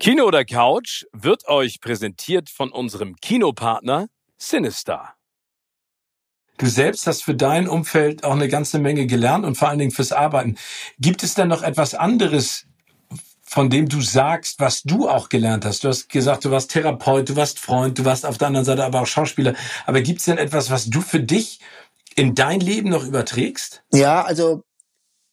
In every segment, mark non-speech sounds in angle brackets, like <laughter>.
Kino oder Couch wird euch präsentiert von unserem Kinopartner Sinister. Du selbst hast für dein Umfeld auch eine ganze Menge gelernt und vor allen Dingen fürs Arbeiten. Gibt es denn noch etwas anderes, von dem du sagst, was du auch gelernt hast? Du hast gesagt, du warst Therapeut, du warst Freund, du warst auf der anderen Seite aber auch Schauspieler. Aber gibt es denn etwas, was du für dich in dein Leben noch überträgst? Ja, also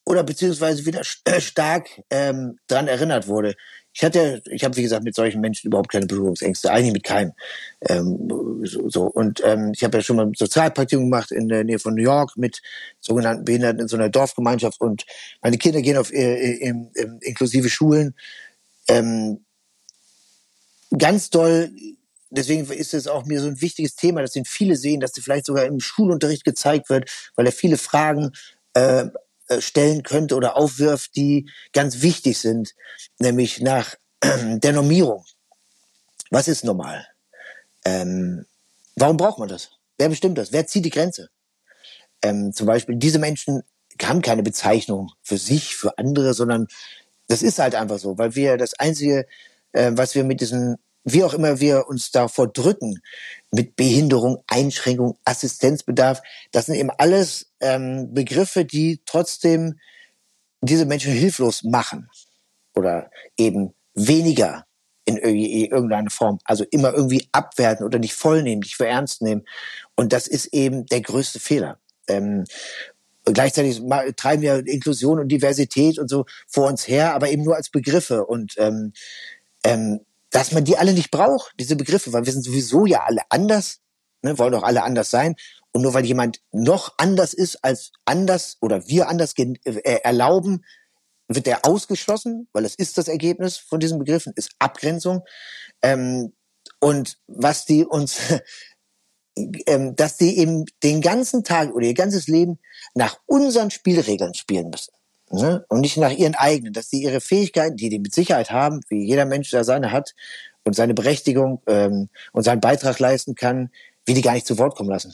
oder beziehungsweise wieder stark ähm, dran erinnert wurde. Ich hatte, ich habe wie gesagt mit solchen Menschen überhaupt keine Berührungsängste, eigentlich mit keinem. Ähm, so, so. Und ähm, ich habe ja schon mal Sozialpraktikum gemacht in der Nähe von New York mit sogenannten Behinderten in so einer Dorfgemeinschaft und meine Kinder gehen auf äh, in, in, inklusive Schulen. Ähm, ganz doll deswegen ist es auch mir so ein wichtiges Thema, dass den viele sehen, dass sie vielleicht sogar im Schulunterricht gezeigt wird, weil er viele Fragen äh, äh, stellen könnte oder aufwirft, die ganz wichtig sind, nämlich nach äh, <clears throat> der Normierung. Was ist normal? Ähm, warum braucht man das? Wer bestimmt das? Wer zieht die Grenze? Ähm, zum Beispiel, diese Menschen haben keine Bezeichnung für sich, für andere, sondern das ist halt einfach so, weil wir das Einzige, äh, was wir mit diesen wie auch immer wir uns davor drücken, mit Behinderung, Einschränkung, Assistenzbedarf, das sind eben alles ähm, Begriffe, die trotzdem diese Menschen hilflos machen oder eben weniger in irgendeiner Form, also immer irgendwie abwerten oder nicht vollnehmen, nicht für ernst nehmen. Und das ist eben der größte Fehler. Ähm, gleichzeitig treiben wir Inklusion und Diversität und so vor uns her, aber eben nur als Begriffe. Und ähm, ähm, dass man die alle nicht braucht, diese Begriffe, weil wir sind sowieso ja alle anders, ne, wollen doch alle anders sein. Und nur weil jemand noch anders ist als anders oder wir anders äh, erlauben, wird er ausgeschlossen, weil es ist das Ergebnis von diesen Begriffen, ist Abgrenzung. Ähm, und was die uns, <laughs> ähm, dass die eben den ganzen Tag oder ihr ganzes Leben nach unseren Spielregeln spielen müssen ne? und nicht nach ihren eigenen, dass sie ihre Fähigkeiten, die die mit Sicherheit haben, wie jeder Mensch da seine hat und seine Berechtigung ähm, und seinen Beitrag leisten kann, wie die gar nicht zu Wort kommen lassen.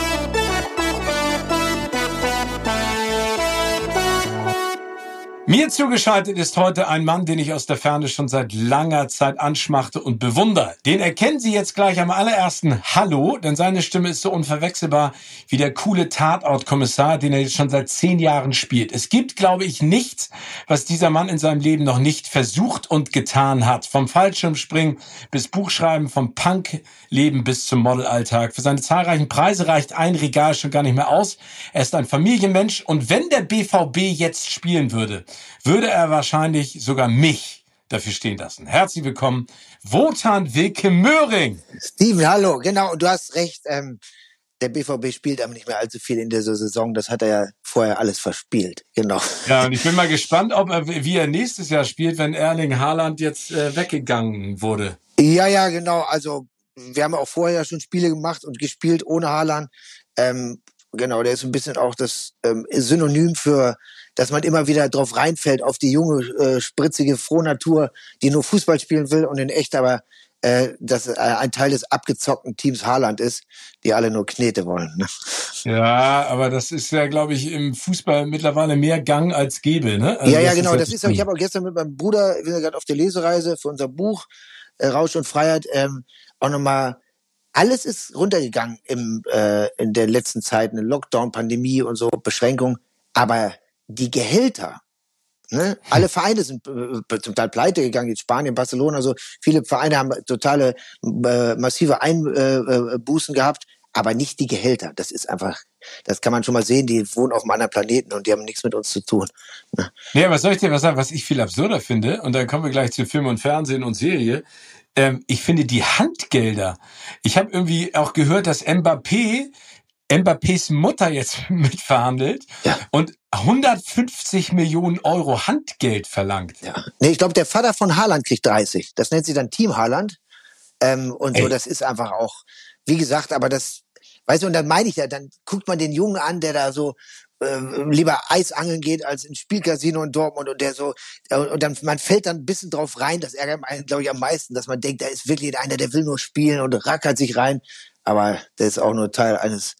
Mir zugeschaltet ist heute ein Mann, den ich aus der Ferne schon seit langer Zeit anschmachte und bewundere. Den erkennen Sie jetzt gleich am allerersten Hallo, denn seine Stimme ist so unverwechselbar wie der coole Tatortkommissar, den er jetzt schon seit zehn Jahren spielt. Es gibt, glaube ich, nichts, was dieser Mann in seinem Leben noch nicht versucht und getan hat. Vom Fallschirmspringen bis Buchschreiben, vom Punkleben bis zum Modelalltag. Für seine zahlreichen Preise reicht ein Regal schon gar nicht mehr aus. Er ist ein Familienmensch und wenn der BVB jetzt spielen würde, würde er wahrscheinlich sogar mich dafür stehen lassen. Herzlich willkommen, Wotan Wilke Möhring. Steven, hallo, genau, und du hast recht, ähm, der BVB spielt aber nicht mehr allzu viel in dieser Saison. Das hat er ja vorher alles verspielt. Genau. Ja, und ich bin mal gespannt, ob er, wie er nächstes Jahr spielt, wenn Erling Haaland jetzt äh, weggegangen wurde. Ja, ja, genau. Also wir haben auch vorher schon Spiele gemacht und gespielt ohne Haaland. Ähm, genau, der ist ein bisschen auch das ähm, Synonym für dass man immer wieder drauf reinfällt auf die junge, äh, spritzige Frohnatur, die nur Fußball spielen will und in echt aber äh, dass äh, ein Teil des abgezockten Teams Haaland ist, die alle nur Knete wollen. Ne? Ja, aber das ist ja, glaube ich, im Fußball mittlerweile mehr Gang als Gäbe. Ne? Also ja, ja, genau. Das ist, ich habe auch gestern mit meinem Bruder, wir sind gerade auf der Lesereise für unser Buch äh, Rausch und Freiheit, ähm, auch nochmal alles ist runtergegangen im, äh, in der letzten Zeit, eine Lockdown, Pandemie und so, Beschränkung. Aber die Gehälter, ne? alle Vereine sind äh, zum Teil pleite gegangen, jetzt Spanien, Barcelona, so viele Vereine haben totale äh, massive Einbußen äh, gehabt, aber nicht die Gehälter. Das ist einfach, das kann man schon mal sehen, die wohnen auf einem anderen Planeten und die haben nichts mit uns zu tun. Ne? Nee, was soll ich dir was sagen, was ich viel absurder finde, und dann kommen wir gleich zu Film und Fernsehen und Serie, ähm, ich finde die Handgelder. Ich habe irgendwie auch gehört, dass Mbappé Mbappés Mutter jetzt <laughs> mitverhandelt Ja. und 150 Millionen Euro Handgeld verlangt. Ja. Nee, ich glaube, der Vater von Haaland kriegt 30. Das nennt sich dann Team Haaland. Ähm, und so, Ey. das ist einfach auch, wie gesagt, aber das, weißt du, und dann meine ich ja, dann guckt man den Jungen an, der da so ähm, lieber Eisangeln geht als ins Spielcasino in Dortmund und der so, äh, und dann, man fällt dann ein bisschen drauf rein, das ärgert einen, glaube ich, am meisten, dass man denkt, da ist wirklich einer, der will nur spielen und rackert sich rein. Aber der ist auch nur Teil eines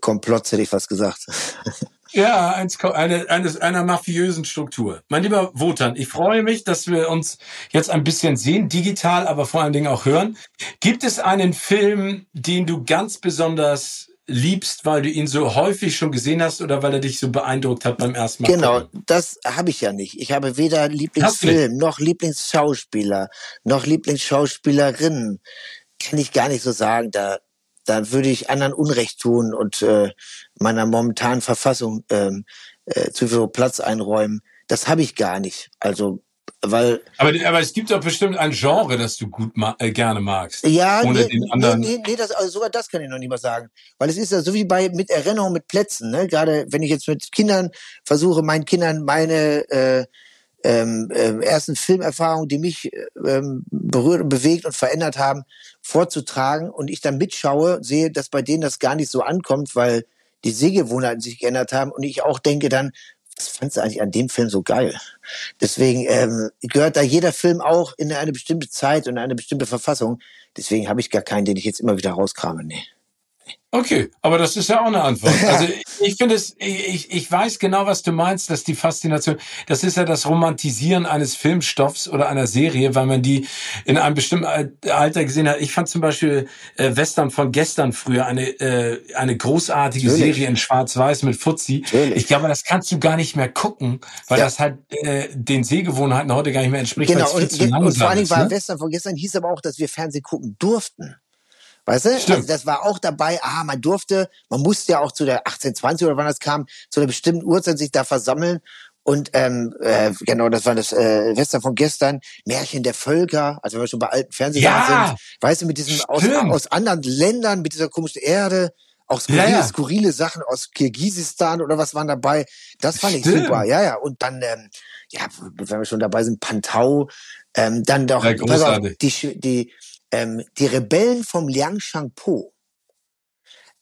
Komplotts, hätte ich fast gesagt. <laughs> Ja, eins, eine, eines, einer mafiösen Struktur. Mein lieber Wotan, ich freue mich, dass wir uns jetzt ein bisschen sehen, digital, aber vor allen Dingen auch hören. Gibt es einen Film, den du ganz besonders liebst, weil du ihn so häufig schon gesehen hast oder weil er dich so beeindruckt hat beim ersten Mal? Genau, gucken? das habe ich ja nicht. Ich habe weder Lieblingsfilm noch Lieblingsschauspieler noch Lieblingsschauspielerin. Kann ich gar nicht so sagen. Da, da würde ich anderen Unrecht tun und äh, meiner momentanen Verfassung ähm, äh, zu viel Platz einräumen. Das habe ich gar nicht. Also, weil Aber, aber es gibt doch bestimmt ein Genre, das du gut ma äh, gerne magst. Ja, Ohne nee, den anderen. nee, nee, nee das, also sogar das kann ich noch nicht mal sagen. Weil es ist ja so wie bei mit Erinnerung mit Plätzen, ne? Gerade wenn ich jetzt mit Kindern versuche, meinen Kindern meine äh, ähm, ähm, ersten Filmerfahrungen, die mich ähm, berührt und bewegt und verändert haben, vorzutragen und ich dann mitschaue, sehe, dass bei denen das gar nicht so ankommt, weil die Sehgewohnheiten sich geändert haben und ich auch denke dann, was fandst du eigentlich an dem Film so geil? Deswegen ähm, gehört da jeder Film auch in eine bestimmte Zeit und eine bestimmte Verfassung. Deswegen habe ich gar keinen, den ich jetzt immer wieder rauskrame. Nee. Okay, aber das ist ja auch eine Antwort. <laughs> Also ich finde es, ich, ich weiß genau, was du meinst, dass die Faszination, das ist ja das Romantisieren eines Filmstoffs oder einer Serie, weil man die in einem bestimmten Al- Alter gesehen hat. Ich fand zum Beispiel äh, Western von gestern früher eine, äh, eine großartige Natürlich. Serie in Schwarz-Weiß mit Fuzzi. Natürlich. Ich glaube, das kannst du gar nicht mehr gucken, weil Ja. das halt äh, den Sehgewohnheiten heute gar nicht mehr entspricht, Genau, und, und langsam vor allen Dingen war Ne? Western von gestern hieß aber auch, dass wir Fernsehen gucken durften. Weißt du? Stimmt. Also das war auch dabei, ah, man durfte, man musste ja auch zu der 1820 oder wann das kam, zu einer bestimmten Uhrzeit sich da versammeln. Und ähm, äh, genau, das war das äh, Western von gestern, Märchen der Völker, also wenn wir schon bei alten Fernsehsendern Ja, sind, weißt du, mit diesem aus, aus anderen Ländern, mit dieser komischen Erde, auch skurrile, Ja, ja. skurrile Sachen aus Kirgisistan oder was waren dabei. Das fand ich Stimmt. super, ja, ja. Und dann, ähm, ja, wenn wir schon dabei sind, Pantau, ähm, dann doch Ja, pass auf, die, die, ähm, die Rebellen vom Liang Shangpo.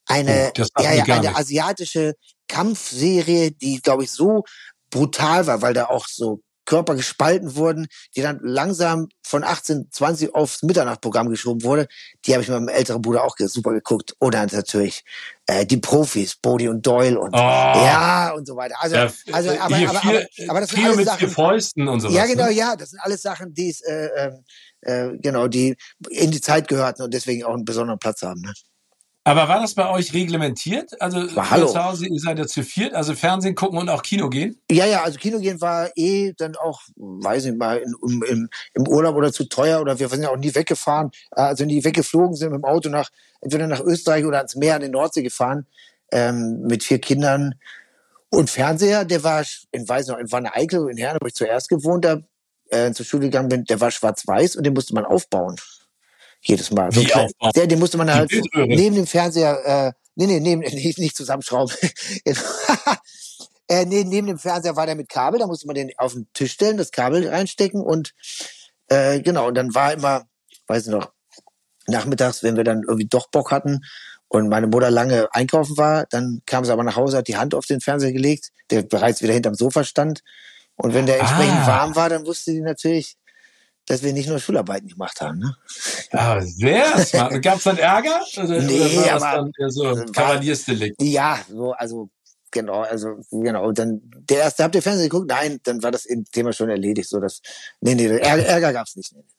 Eine, Oh, ja, ja, eine asiatische Kampfserie, die, glaube ich, so brutal war, weil da auch so Körper gespalten wurden, die dann langsam von 18, 20 aufs Mitternachtprogramm geschoben wurde. Die habe ich mit meinem älteren Bruder auch super geguckt. Oder natürlich äh, die Profis, Bodie und Doyle und Oh. ja und so weiter. Also, Ja, also aber, hier aber, vier, aber, aber das sind alles mit Sachen, Fäusten und sowas. ja, genau, Ne? ja, das sind alles Sachen, die es, äh, ähm, äh, genau, die in die Zeit gehörten und deswegen auch einen besonderen Platz haben. Ne? Aber war das bei euch reglementiert? Also hallo. zu Hause, ihr seid ja zu viert, also Fernsehen gucken und auch Kino gehen? Ja, ja, also Kino gehen war eh dann auch, weiß nicht mal, im, im, im Urlaub oder zu teuer oder wir sind ja auch nie weggefahren, äh, also nie weggeflogen sind mit dem Auto nach, entweder nach Österreich oder ans Meer an den Nordsee gefahren, ähm, mit vier Kindern. Und Fernseher, der war, in weiß noch, in Wanne Eickel in Herne, wo ich zuerst gewohnt habe, äh, zur Schule gegangen bin, der war schwarz-weiß und den musste man aufbauen. Jedes Mal. Wie klein- aufbauen? Der, den musste man halt neben dem Fernseher, äh, nee, nee, neben, <laughs> nicht, nicht zusammenschrauben. <laughs> <laughs> äh, nee, neben dem Fernseher war der mit Kabel, da musste man den auf den Tisch stellen, das Kabel reinstecken und äh, genau, und dann war immer, weiß ich noch, nachmittags, wenn wir dann irgendwie doch Bock hatten und meine Mutter lange einkaufen war, dann kam sie aber nach Hause, hat die Hand auf den Fernseher gelegt, der bereits wieder hinterm Sofa stand. Und wenn der entsprechend Ah. warm war, dann wusste die natürlich, dass wir nicht nur Schularbeiten gemacht haben. Ne? Ah, sehr smart. Gab es dann Ärger? Oder, Nee, oder aber- dann so war- Kavaliersdelikt? Ja, so, also genau, also genau. Dann der erste, habt ihr Fernsehen geguckt? Nein, dann war das Thema schon erledigt. So dass, nee, nee, Ärger, Ärger gab's nicht. Nee, nee.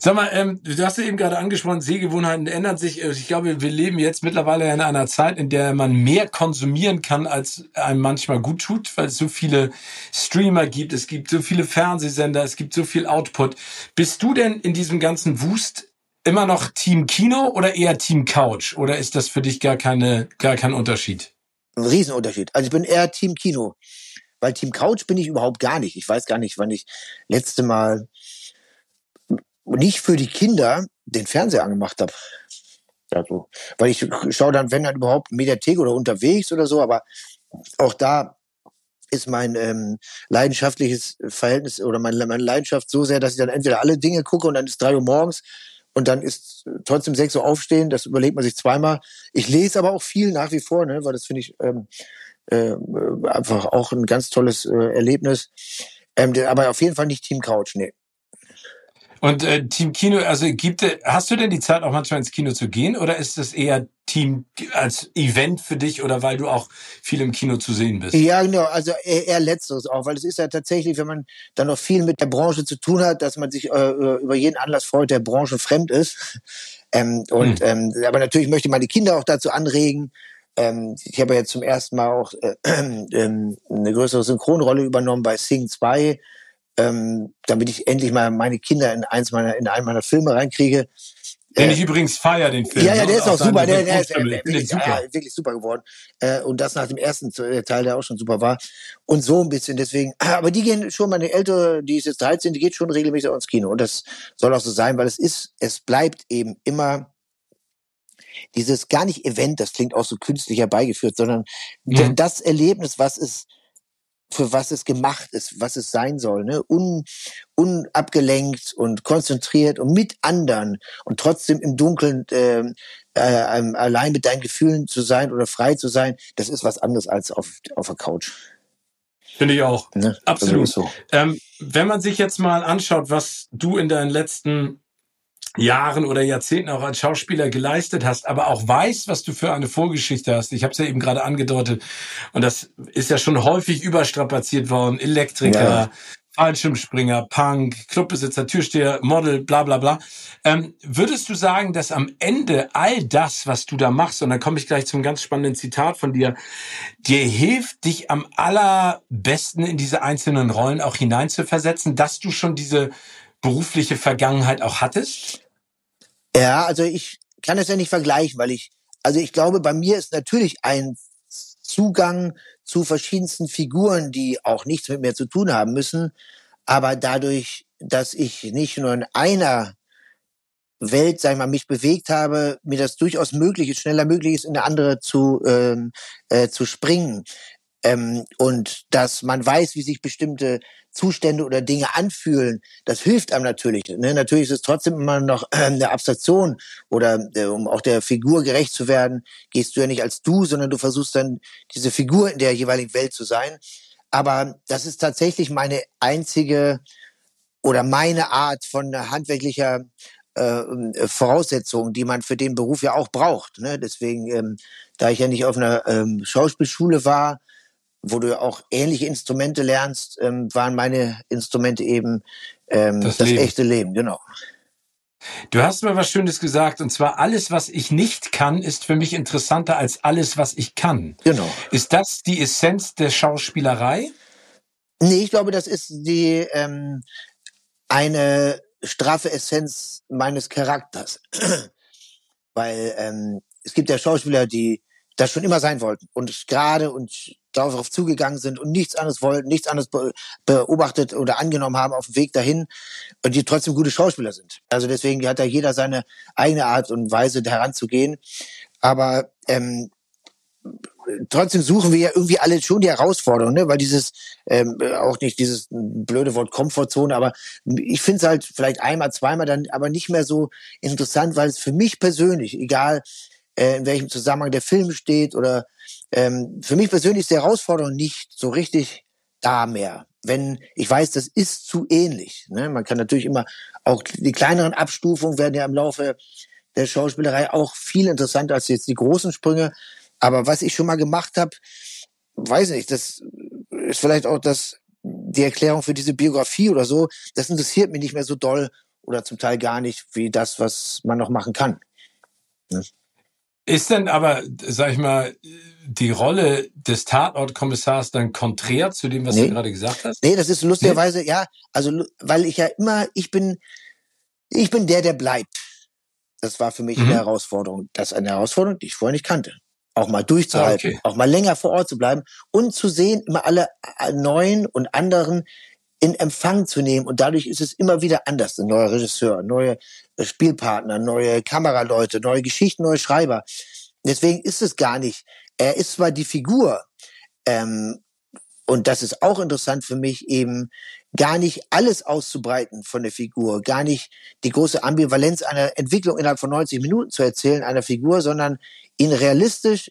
Sag mal, ähm, du hast ja eben gerade angesprochen, Sehgewohnheiten ändern sich. Also Ich glaube, wir leben jetzt mittlerweile in einer Zeit, in der man mehr konsumieren kann, als einem manchmal gut tut, weil es so viele Streamer gibt, es gibt so viele Fernsehsender, es gibt so viel Output. Bist du denn in diesem ganzen Wust immer noch Team Kino oder eher Team Couch? Oder ist das für dich gar keine, gar kein Unterschied? Ein Riesenunterschied. Also ich bin eher Team Kino. Weil Team Couch bin ich überhaupt gar nicht. Ich weiß gar nicht, wann ich letzte Mal nicht für die Kinder den Fernseher angemacht habe. Also, weil ich schaue dann, wenn dann überhaupt Mediathek oder unterwegs oder so, aber auch da ist mein ähm, leidenschaftliches Verhältnis oder meine, meine Leidenschaft so sehr, dass ich dann entweder alle Dinge gucke und dann ist drei Uhr morgens und dann ist trotzdem sechs Uhr aufstehen, das überlegt man sich zweimal. Ich lese aber auch viel nach wie vor, ne, weil das finde ich ähm, äh, einfach auch ein ganz tolles äh, Erlebnis. Ähm, aber auf jeden Fall nicht Team Couch, nee. Und äh, Team Kino, also gibt hast du denn die Zeit auch manchmal ins Kino zu gehen oder ist das eher Team als Event für dich oder weil du auch viel im Kino zu sehen bist? Ja, genau, also eher, eher letzteres auch, weil es ist ja tatsächlich, wenn man dann noch viel mit der Branche zu tun hat, dass man sich äh, über jeden Anlass freut, der Branche fremd ist. <laughs> Ähm, und hm. ähm, aber natürlich möchte man die Kinder auch dazu anregen. Ähm, ich habe ja jetzt zum ersten Mal auch äh, <clears throat> äh, eine größere Synchronrolle übernommen bei Sing 2 ähm, damit ich endlich mal meine Kinder in eins meiner in einen meiner Filme reinkriege. Den äh, ich übrigens feier, den Film. Ja, ja, der ist auch super. Der, der ist äh, wirklich, super. Ja, wirklich super geworden. Äh, und das nach dem ersten äh, Teil, der auch schon super war. Und so ein bisschen deswegen. <clears throat> Aber die gehen schon, meine Ältere, die ist jetzt 13, die geht schon regelmäßig ins Kino. Und das soll auch so sein, weil es ist, es bleibt eben immer dieses gar nicht Event, das klingt auch so künstlich herbeigeführt, sondern mhm. das Erlebnis, was es für was es gemacht ist, was es sein soll, ne? Un, unabgelenkt und konzentriert und mit anderen und trotzdem im Dunkeln äh, äh, allein mit deinen Gefühlen zu sein oder frei zu sein, das ist was anderes als auf, auf der Couch. Finde ich auch. Ne? Absolut. So. Ähm, wenn man sich jetzt mal anschaut, was du in deinen letzten Jahren oder Jahrzehnten auch als Schauspieler geleistet hast, aber auch weißt, was du für eine Vorgeschichte hast. Ich habe es ja eben gerade angedeutet und das ist ja schon häufig überstrapaziert worden. Elektriker, ja. Fallschirmspringer, Punk, Clubbesitzer, Türsteher, Model, bla bla bla. Ähm, würdest du sagen, dass am Ende all das, was du da machst, und dann komme ich gleich zum ganz spannenden Zitat von dir, dir hilft, dich am allerbesten in diese einzelnen Rollen auch hineinzuversetzen, dass du schon diese berufliche Vergangenheit auch hattest? Ja, also ich kann es ja nicht vergleichen, weil ich, also ich glaube, bei mir ist natürlich ein Zugang zu verschiedensten Figuren, die auch nichts mit mir zu tun haben müssen, aber dadurch, dass ich nicht nur in einer Welt, sag ich mal, mich bewegt habe, mir das durchaus möglich ist, schneller möglich ist, in eine andere zu, ähm, äh, zu springen. Ähm, und dass man weiß, wie sich bestimmte Zustände oder Dinge anfühlen, das hilft einem natürlich. Ne? Natürlich ist es trotzdem immer noch äh, eine Abstraktion oder äh, um auch der Figur gerecht zu werden, gehst du ja nicht als du, sondern du versuchst dann diese Figur in der jeweiligen Welt zu sein. Aber das ist tatsächlich meine einzige oder meine Art von handwerklicher äh, Voraussetzung, die man für den Beruf ja auch braucht. Ne? Deswegen, ähm, da ich ja nicht auf einer ähm, Schauspielschule war, wo du auch ähnliche Instrumente lernst, ähm, waren meine Instrumente eben ähm, das, das echte Leben, genau. Du hast mir was Schönes gesagt, und zwar alles, was ich nicht kann, ist für mich interessanter als alles, was ich kann. Genau. Ist das die Essenz der Schauspielerei? Nee, ich glaube, das ist die ähm, eine straffe Essenz meines Charakters. <clears throat> Weil ähm, es gibt ja Schauspieler, die das schon immer sein wollten und gerade und darauf zugegangen sind und nichts anderes wollten, nichts anderes beobachtet oder angenommen haben auf dem Weg dahin und die trotzdem gute Schauspieler sind. Also deswegen hat da jeder seine eigene Art und Weise heranzugehen. Aber ähm, trotzdem suchen wir ja irgendwie alle schon die Herausforderung, ne? weil dieses ähm, auch nicht dieses blöde Wort Komfortzone, aber ich finde es halt vielleicht einmal, zweimal dann aber nicht mehr so interessant, weil es für mich persönlich, egal äh, in welchem Zusammenhang der Film steht oder ähm, für mich persönlich ist die Herausforderung nicht so richtig da mehr. Wenn ich weiß, das ist zu ähnlich. Ne? Man kann natürlich immer auch die kleineren Abstufungen werden ja im Laufe der Schauspielerei auch viel interessanter als jetzt die großen Sprünge. Aber was ich schon mal gemacht habe, weiß nicht, das ist vielleicht auch das die Erklärung für diese Biografie oder so. Das interessiert mich nicht mehr so doll oder zum Teil gar nicht wie das, was man noch machen kann. Ne? Ist denn aber, sag ich mal, die Rolle des Tatortkommissars dann konträr zu dem, was nee. du gerade gesagt hast? Nee, das ist lustigerweise, nee? ja, also, weil ich ja immer, ich bin, ich bin der, der bleibt. Das war für mich mhm. eine Herausforderung. Das ist eine Herausforderung, die ich vorher nicht kannte. Auch mal durchzuhalten, ah, okay. auch mal länger vor Ort zu bleiben und zu sehen, immer alle äh, neuen und anderen in Empfang zu nehmen. Und dadurch ist es immer wieder anders. Ein neuer Regisseur, neue Spielpartner, neue Kameraleute, neue Geschichten, neue Schreiber. Deswegen ist es gar nicht. Er ist zwar die Figur, ähm, und das ist auch interessant für mich, eben gar nicht alles auszubreiten von der Figur, gar nicht die große Ambivalenz einer Entwicklung innerhalb von 90 Minuten zu erzählen, einer Figur, sondern ihn realistisch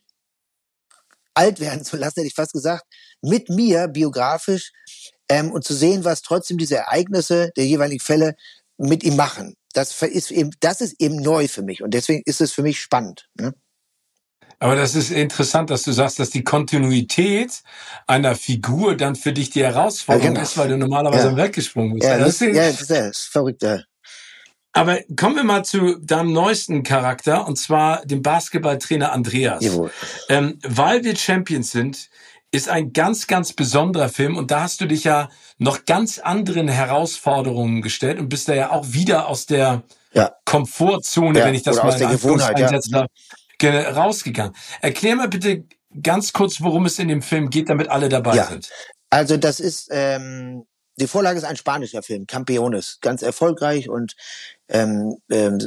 alt werden zu lassen, hätte ich fast gesagt, mit mir biografisch ähm, und zu sehen, was trotzdem diese Ereignisse der jeweiligen Fälle mit ihm machen. Das ist eben, das ist eben neu für mich und deswegen ist es für mich spannend. Ne? Aber das ist interessant, dass du sagst, dass die Kontinuität einer Figur dann für dich die Herausforderung ja, genau. ist, weil du normalerweise ja. weggesprungen bist. Ja, das, ist, ja, das ist verrückt. Ja. Aber kommen wir mal zu deinem neuesten Charakter, und zwar dem Basketballtrainer Andreas. Jawohl. Ähm, weil wir Champions sind, ist ein ganz, ganz besonderer Film und da hast du dich ja noch ganz anderen Herausforderungen gestellt und bist da ja auch wieder aus der ja. Komfortzone, ja, wenn ich das mal in Gewohnheit einsetzen darf, rausgegangen. Erklär mal bitte ganz kurz, worum es in dem Film geht, damit alle dabei ja. sind. Also das ist, ähm, die Vorlage ist ein spanischer Film, Campeones, ganz erfolgreich und ähm, ähm,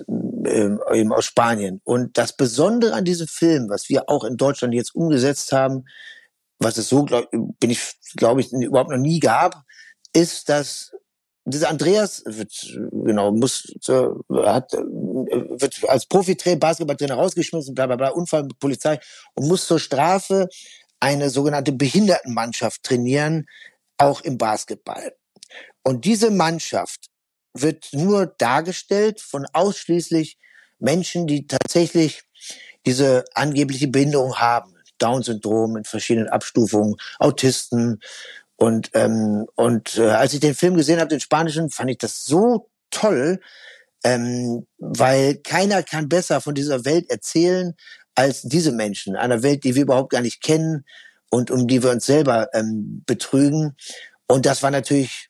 ähm, eben aus Spanien. Und das Besondere an diesem Film, was wir auch in Deutschland jetzt umgesetzt haben, was es so, glaub, bin ich, glaube ich, überhaupt noch nie gab, ist, dass dieser Andreas wird, genau, muss, hat, wird als Profitrainer, Basketballtrainer rausgeschmissen, bla, bla, bla, Unfall mit Polizei und muss zur Strafe eine sogenannte Behindertenmannschaft trainieren, auch im Basketball. Und diese Mannschaft wird nur dargestellt von ausschließlich Menschen, die tatsächlich diese angebliche Behinderung haben. Down-Syndrom in verschiedenen Abstufungen, Autisten und, ähm, und äh, als ich den Film gesehen habe, den spanischen, fand ich das so toll, ähm, weil keiner kann besser von dieser Welt erzählen als diese Menschen, einer Welt, die wir überhaupt gar nicht kennen und um die wir uns selber ähm, betrügen. Und das war natürlich,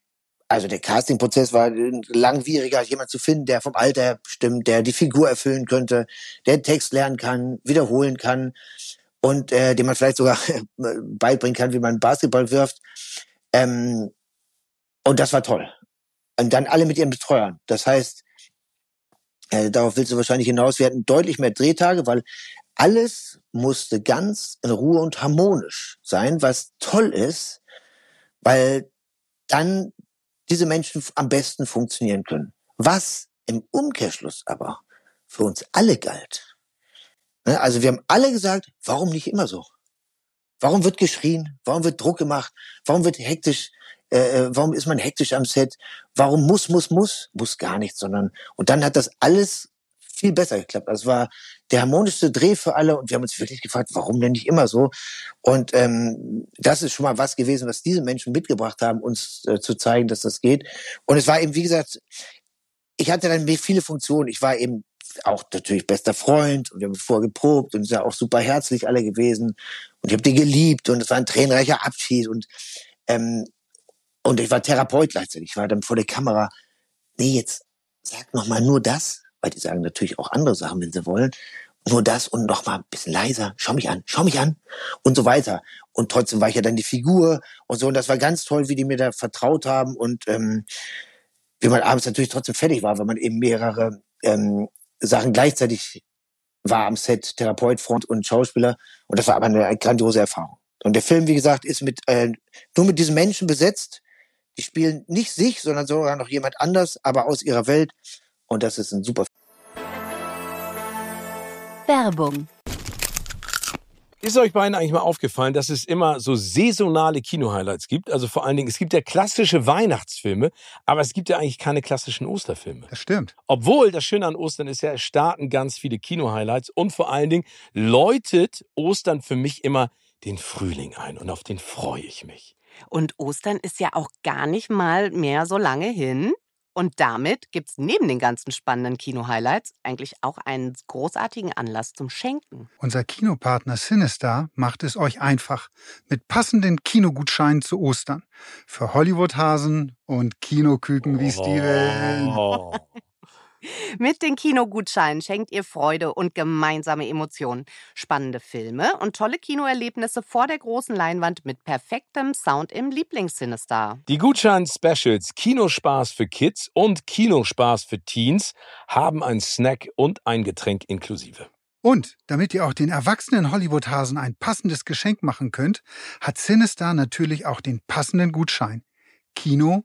also der Castingprozess war langwieriger, jemand zu finden, der vom Alter stimmt, der die Figur erfüllen könnte, der Text lernen kann, wiederholen kann und äh, dem man vielleicht sogar <laughs> beibringen kann, wie man Basketball wirft. Ähm, und das war toll. Und dann alle mit ihren Betreuern. Das heißt, äh, darauf willst du wahrscheinlich hinaus, wir hatten deutlich mehr Drehtage, weil alles musste ganz in Ruhe und harmonisch sein, was toll ist, weil dann diese Menschen am besten funktionieren können. Was im Umkehrschluss aber für uns alle galt. Ne, also wir haben alle gesagt, warum nicht immer so? Warum wird geschrien? Warum wird Druck gemacht? Warum wird hektisch? Äh, äh, warum ist man hektisch am Set? Warum muss, muss, muss? Muss gar nichts, sondern und dann hat das alles viel besser geklappt. Das war der harmonischste Dreh für alle und wir haben uns wirklich gefragt, warum denn nicht immer so? Und ähm, das ist schon mal was gewesen, was diese Menschen mitgebracht haben, uns äh, zu zeigen, dass das geht. Und es war eben, wie gesagt, ich hatte dann viele Funktionen. Ich war eben auch natürlich bester Freund und wir haben vorher geprobt und ist ja auch super herzlich alle gewesen und ich habe die geliebt und es war ein tränenreicher Abschied und ähm, und ich war Therapeut gleichzeitig. Ich war dann vor der Kamera. Nee, jetzt sag noch mal nur das, weil die sagen natürlich auch andere Sachen, wenn sie wollen. Nur das und noch mal ein bisschen leiser. Schau mich an, schau mich an und so weiter. Und trotzdem war ich ja dann die Figur und so. Und das war ganz toll, wie die mir da vertraut haben und ähm, wie man abends natürlich trotzdem fertig war, weil man eben mehrere ähm, Sachen gleichzeitig war am Set, Therapeut, Front und Schauspieler. Und das war aber eine grandiose Erfahrung. Und der Film, wie gesagt, ist mit äh, nur mit diesen Menschen besetzt. Die spielen nicht sich, sondern sogar noch jemand anders, aber aus ihrer Welt. Und das ist ein super. Werbung. Ist euch beiden eigentlich mal aufgefallen, dass es immer so saisonale Kino-Highlights gibt? Also vor allen Dingen, es gibt ja klassische Weihnachtsfilme, aber es gibt ja eigentlich keine klassischen Osterfilme. Das stimmt. Obwohl, das Schöne an Ostern ist ja, es starten ganz viele Kino-Highlights und vor allen Dingen läutet Ostern für mich immer den Frühling ein und auf den freue ich mich. Und Ostern ist ja auch gar nicht mal mehr so lange hin. Und damit gibt es neben den ganzen spannenden Kino-Highlights eigentlich auch einen großartigen Anlass zum Schenken. Unser Kinopartner Sinistar macht es euch einfach mit passenden Kinogutscheinen zu Ostern. Für Hollywood-Hasen und Kinoküken wie Steven. Mit den Kinogutscheinen schenkt ihr Freude und gemeinsame Emotionen, spannende Filme und tolle Kinoerlebnisse vor der großen Leinwand mit perfektem Sound im Lieblingssinister. Die Gutschein-Specials Kinospaß für Kids und Kinospaß für Teens haben ein Snack und ein Getränk inklusive. Und damit ihr auch den erwachsenen Hollywood-Hasen ein passendes Geschenk machen könnt, hat Sinister natürlich auch den passenden Gutschein. Kino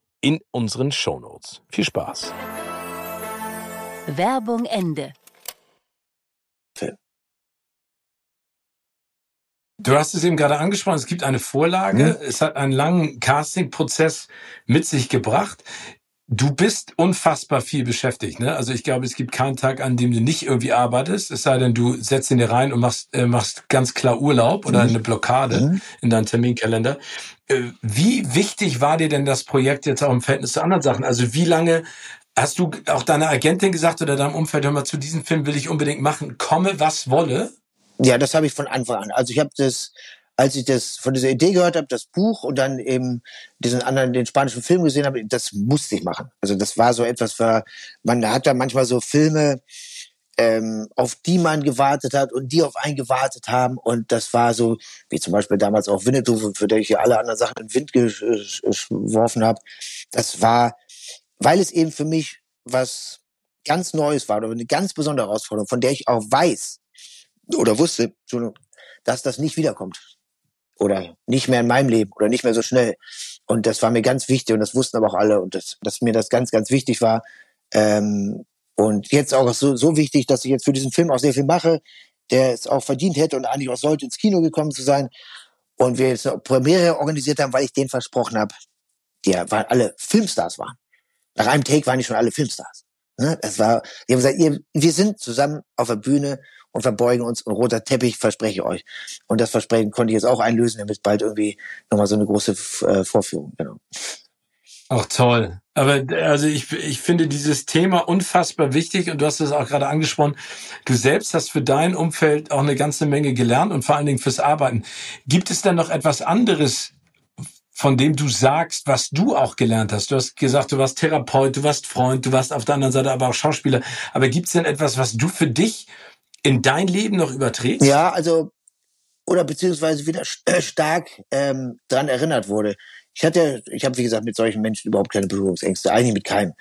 in unseren Shownotes. Viel Spaß! Werbung Ende. Du hast es eben gerade angesprochen, es gibt eine Vorlage, Mhm. es hat einen langen Casting-Prozess mit sich gebracht. Du bist unfassbar viel beschäftigt, ne? Also ich glaube, es gibt keinen Tag, an dem du nicht irgendwie arbeitest, es sei denn, du setzt ihn dir rein und machst, äh, machst ganz klar Urlaub oder Mhm. eine Blockade Mhm. in deinen Terminkalender. Äh, Wie wichtig war dir denn das Projekt jetzt auch im Verhältnis zu anderen Sachen? Also wie lange hast du auch deiner Agentin gesagt oder deinem Umfeld, hör mal, zu diesem Film will ich unbedingt machen, komme was wolle? Ja, das habe ich von Anfang an. Also ich habe das, als ich das von dieser Idee gehört habe, das Buch und dann eben diesen anderen, den spanischen Film gesehen habe, das musste ich machen. Also das war so etwas, für, man hat da manchmal so Filme, ähm, auf die man gewartet hat und die auf einen gewartet haben. Und das war so, wie zum Beispiel damals auch Winnetou, für den ich ja alle anderen Sachen in den Wind geworfen habe. Das war, weil es eben für mich was ganz Neues war oder eine ganz besondere Herausforderung, von der ich auch weiß oder wusste, dass das nicht wiederkommt. Oder nicht mehr in meinem Leben oder nicht mehr so schnell. Und das war mir ganz wichtig und das wussten aber auch alle und das, dass mir das ganz, ganz wichtig war. Ähm, und jetzt auch so, so wichtig, dass ich jetzt für diesen Film auch sehr viel mache, der es auch verdient hätte und eigentlich auch sollte, ins Kino gekommen zu sein. Und wir jetzt eine Premiere organisiert haben, weil ich denen versprochen habe, die waren alle Filmstars waren. Nach einem Take waren die schon alle Filmstars. Ne? Das war, die haben gesagt, ihr, wir sind zusammen auf der Bühne und verbeugen uns und roter Teppich, verspreche ich euch. Und das Versprechen konnte ich jetzt auch einlösen, damit bald irgendwie nochmal so eine große äh, Vorführung, genau. Ach toll. Aber also ich, ich finde dieses Thema unfassbar wichtig und du hast es auch gerade angesprochen. Du selbst hast für dein Umfeld auch eine ganze Menge gelernt und vor allen Dingen fürs Arbeiten. Gibt es denn noch etwas anderes, von dem du sagst, was du auch gelernt hast? Du hast gesagt, du warst Therapeut, du warst Freund, du warst auf der anderen Seite aber auch Schauspieler. Aber gibt es denn etwas, was du für dich in dein Leben noch überträgst? Ja, also, oder beziehungsweise wieder äh, stark ähm, dran erinnert wurde. Ich hatte, ich habe wie gesagt mit solchen Menschen überhaupt keine Berührungsängste, eigentlich mit keinem.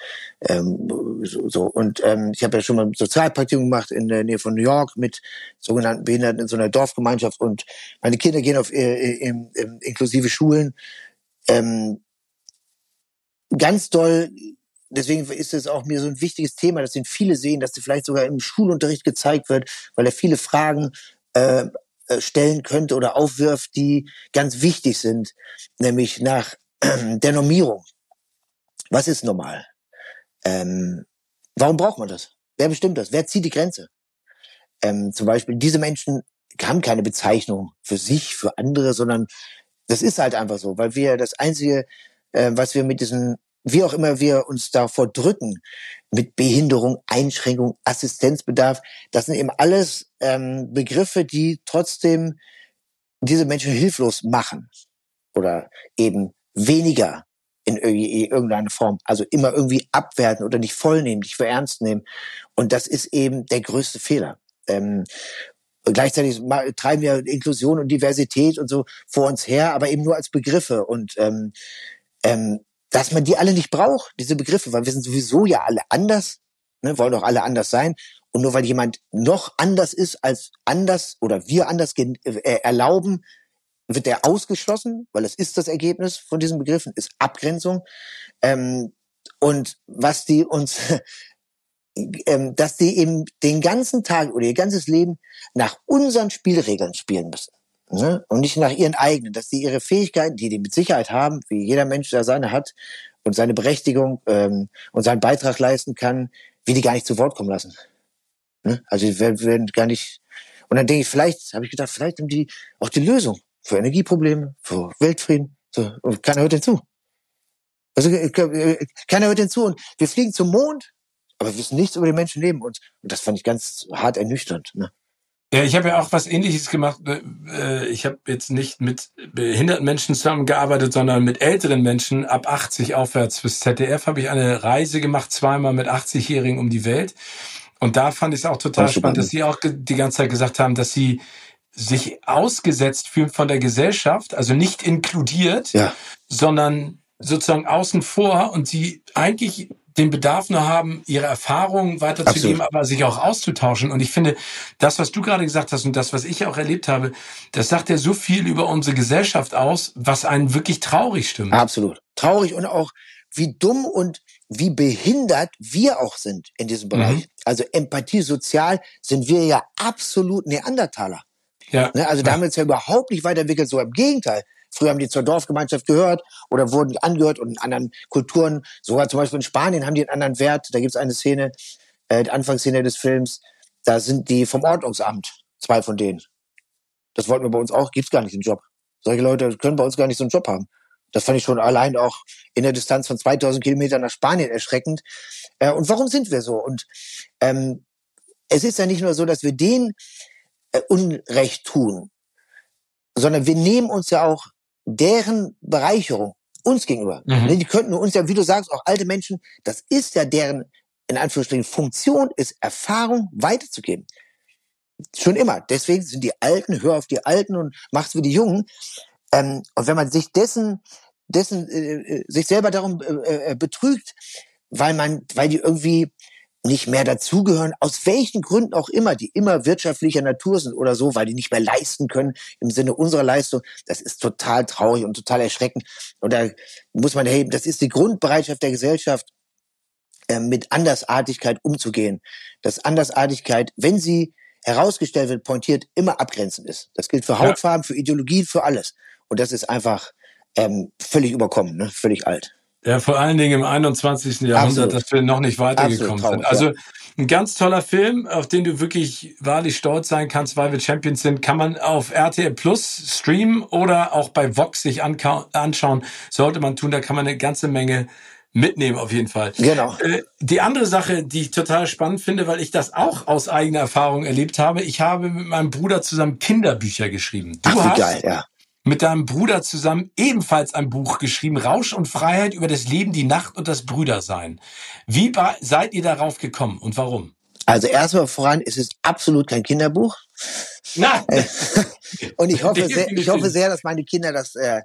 Ähm, so, so. Und ähm, ich habe ja schon mal Sozialpraktikum gemacht in der Nähe von New York mit sogenannten Behinderten in so einer Dorfgemeinschaft und meine Kinder gehen auf äh, im, im, inklusive Schulen. Ähm, ganz doll deswegen ist es auch mir so ein wichtiges Thema, dass den viele sehen, dass sie vielleicht sogar im Schulunterricht gezeigt wird, weil er viele Fragen äh, äh, stellen könnte oder aufwirft, die ganz wichtig sind, nämlich nach <clears throat> der Normierung. Was ist normal? Ähm, warum braucht man das? Wer bestimmt das? Wer zieht die Grenze? Ähm, zum Beispiel, diese Menschen haben keine Bezeichnung für sich, für andere, sondern das ist halt einfach so, weil wir das Einzige, äh, was wir mit diesen wie auch immer wir uns davor drücken, mit Behinderung, Einschränkung, Assistenzbedarf, das sind eben alles ähm, Begriffe, die trotzdem diese Menschen hilflos machen oder eben weniger in irgendeiner Form, also immer irgendwie abwerten oder nicht vollnehmen, nicht für ernst nehmen. Und das ist eben der größte Fehler. Ähm, gleichzeitig treiben wir Inklusion und Diversität und so vor uns her, aber eben nur als Begriffe und ähm, ähm, dass man die alle nicht braucht, diese Begriffe, weil wir sind sowieso ja alle anders, ne, wollen auch alle anders sein. Und nur weil jemand noch anders ist als anders oder wir anders äh, erlauben, wird er ausgeschlossen, weil es ist das Ergebnis von diesen Begriffen, ist Abgrenzung. Ähm, und was die uns, <laughs> ähm, dass die eben den ganzen Tag oder ihr ganzes Leben nach unseren Spielregeln spielen müssen. Ne? Und nicht nach ihren eigenen, dass sie ihre Fähigkeiten, die die mit Sicherheit haben, wie jeder Mensch da seine hat, und seine Berechtigung ähm, und seinen Beitrag leisten kann, wie die gar nicht zu Wort kommen lassen. Ne? Also die werden, werden gar nicht. Und dann denke ich, vielleicht, habe ich gedacht, vielleicht haben die auch die Lösung für Energieprobleme, für Weltfrieden. So, und keiner hört hinzu. Also äh, äh, keiner hört hinzu. Und wir fliegen zum Mond, aber wir wissen nichts über die Menschen neben uns. Und das fand ich ganz hart ernüchternd. Ne? Ja, ich habe ja auch was Ähnliches gemacht. Äh, ich habe jetzt nicht mit behinderten Menschen zusammengearbeitet, sondern mit älteren Menschen ab 80 aufwärts. Fürs ZDF habe ich eine Reise gemacht, zweimal mit 80-Jährigen um die Welt. Und da fand ich es auch total spannend, dass Sie auch die ganze Zeit gesagt haben, dass Sie sich ausgesetzt fühlen von der Gesellschaft, also nicht inkludiert, ja. sondern sozusagen außen vor und sie eigentlich den Bedarf nur haben, ihre Erfahrungen weiterzugeben, Absolut. aber sich auch auszutauschen. Und ich finde, das, was du gerade gesagt hast und das, was ich auch erlebt habe, das sagt ja so viel über unsere Gesellschaft aus, was einen wirklich traurig stimmt. Absolut. Traurig und auch wie dumm und wie behindert wir auch sind in diesem Bereich. Mhm. Also Empathie sozial sind wir ja absolut Neandertaler. Ja. Ne, also da haben wir uns ja überhaupt nicht weiterentwickelt, so im Gegenteil. Früher haben die zur Dorfgemeinschaft gehört oder wurden angehört und in anderen Kulturen, sogar zum Beispiel in Spanien haben die einen anderen Wert. Da gibt es eine Szene, äh, die Anfangsszene des Films, da sind die vom Ordnungsamt, zwei von denen. Das wollten wir bei uns auch, gibt's gar nicht den Job. Solche Leute können bei uns gar nicht so einen Job haben. Das fand ich schon allein auch in der Distanz von 2000 Kilometern nach Spanien erschreckend. Äh, und warum sind wir so? Und ähm, es ist ja nicht nur so, dass wir denen äh, Unrecht tun, sondern wir nehmen uns ja auch deren Bereicherung uns gegenüber. Mhm. Ne, die könnten uns ja, wie du sagst, auch alte Menschen, das ist ja deren, in Anführungsstrichen, Funktion, ist Erfahrung weiterzugeben. Schon immer. Deswegen sind die Alten, hör auf die Alten und mach's wie die Jungen. Ähm, und wenn man sich dessen, dessen, äh, äh sich selber darum äh, äh, betrügt, weil man, weil die irgendwie nicht mehr dazugehören, aus welchen Gründen auch immer, die immer wirtschaftlicher Natur sind oder so, weil die nicht mehr leisten können im Sinne unserer Leistung. Das ist total traurig und total erschreckend. Und da muss man erheben, das ist die Grundbereitschaft der Gesellschaft, äh, mit Andersartigkeit umzugehen. Dass Andersartigkeit, wenn sie herausgestellt wird, pointiert, immer abgrenzend ist. Das gilt für Hautfarben, ja. für Ideologien, für alles. Und das ist einfach ähm, völlig überkommen, ne? völlig alt. Ja, vor allen Dingen im 21. Jahrhundert, Absolut. dass wir noch nicht weitergekommen Absolut, sind. Also ein ganz toller Film, auf den du wirklich wahrlich stolz sein kannst, weil wir Champions sind, kann man auf RTL Plus streamen oder auch bei Vox sich anschauen. Sollte man tun, da kann man eine ganze Menge mitnehmen auf jeden Fall. Genau. Äh, die andere Sache, die ich total spannend finde, weil ich das auch aus eigener Erfahrung erlebt habe, ich habe mit meinem Bruder zusammen Kinderbücher geschrieben. Du Ach, wie hast geil, ja mit deinem Bruder zusammen ebenfalls ein Buch geschrieben, Rausch und Freiheit über das Leben, die Nacht und das Brüdersein. Wie seid ihr darauf gekommen und warum? Also erstmal voran, es ist absolut kein Kinderbuch. Nein. <laughs> und ich hoffe, sehr, ich hoffe sehr, dass meine Kinder das äh,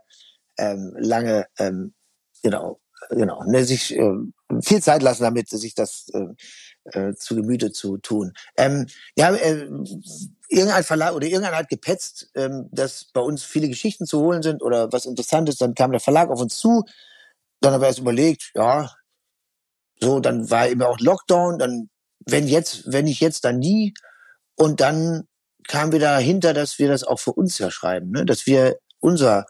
ähm, lange, ähm, genau, genau, ne, sich äh, viel Zeit lassen, damit sich das äh, äh, zu Gemüte zu tun. Ähm, ja, äh, irgendein Verlag oder irgendeiner hat gepetzt, ähm, dass bei uns viele Geschichten zu holen sind oder was Interessantes. Dann kam der Verlag auf uns zu. Dann haben wir erst überlegt, ja, so, dann war eben auch Lockdown. Dann, wenn jetzt, wenn nicht jetzt, dann nie. Und dann kamen wir dahinter, dass wir das auch für uns ja schreiben, ne? dass wir unser,